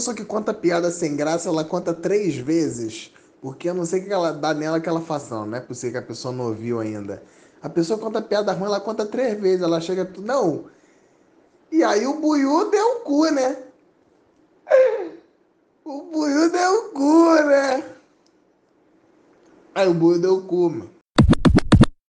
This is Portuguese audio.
a pessoa que conta piada sem graça, ela conta três vezes. Porque eu não sei o que ela dá nela que ela faça, não. Não é possível que a pessoa não ouviu ainda. A pessoa conta piada ruim, ela conta três vezes. Ela chega. Não. E aí o Buiu deu o cu, né? O Buiu deu o cu, né? Aí o Buiu deu o cu, mano.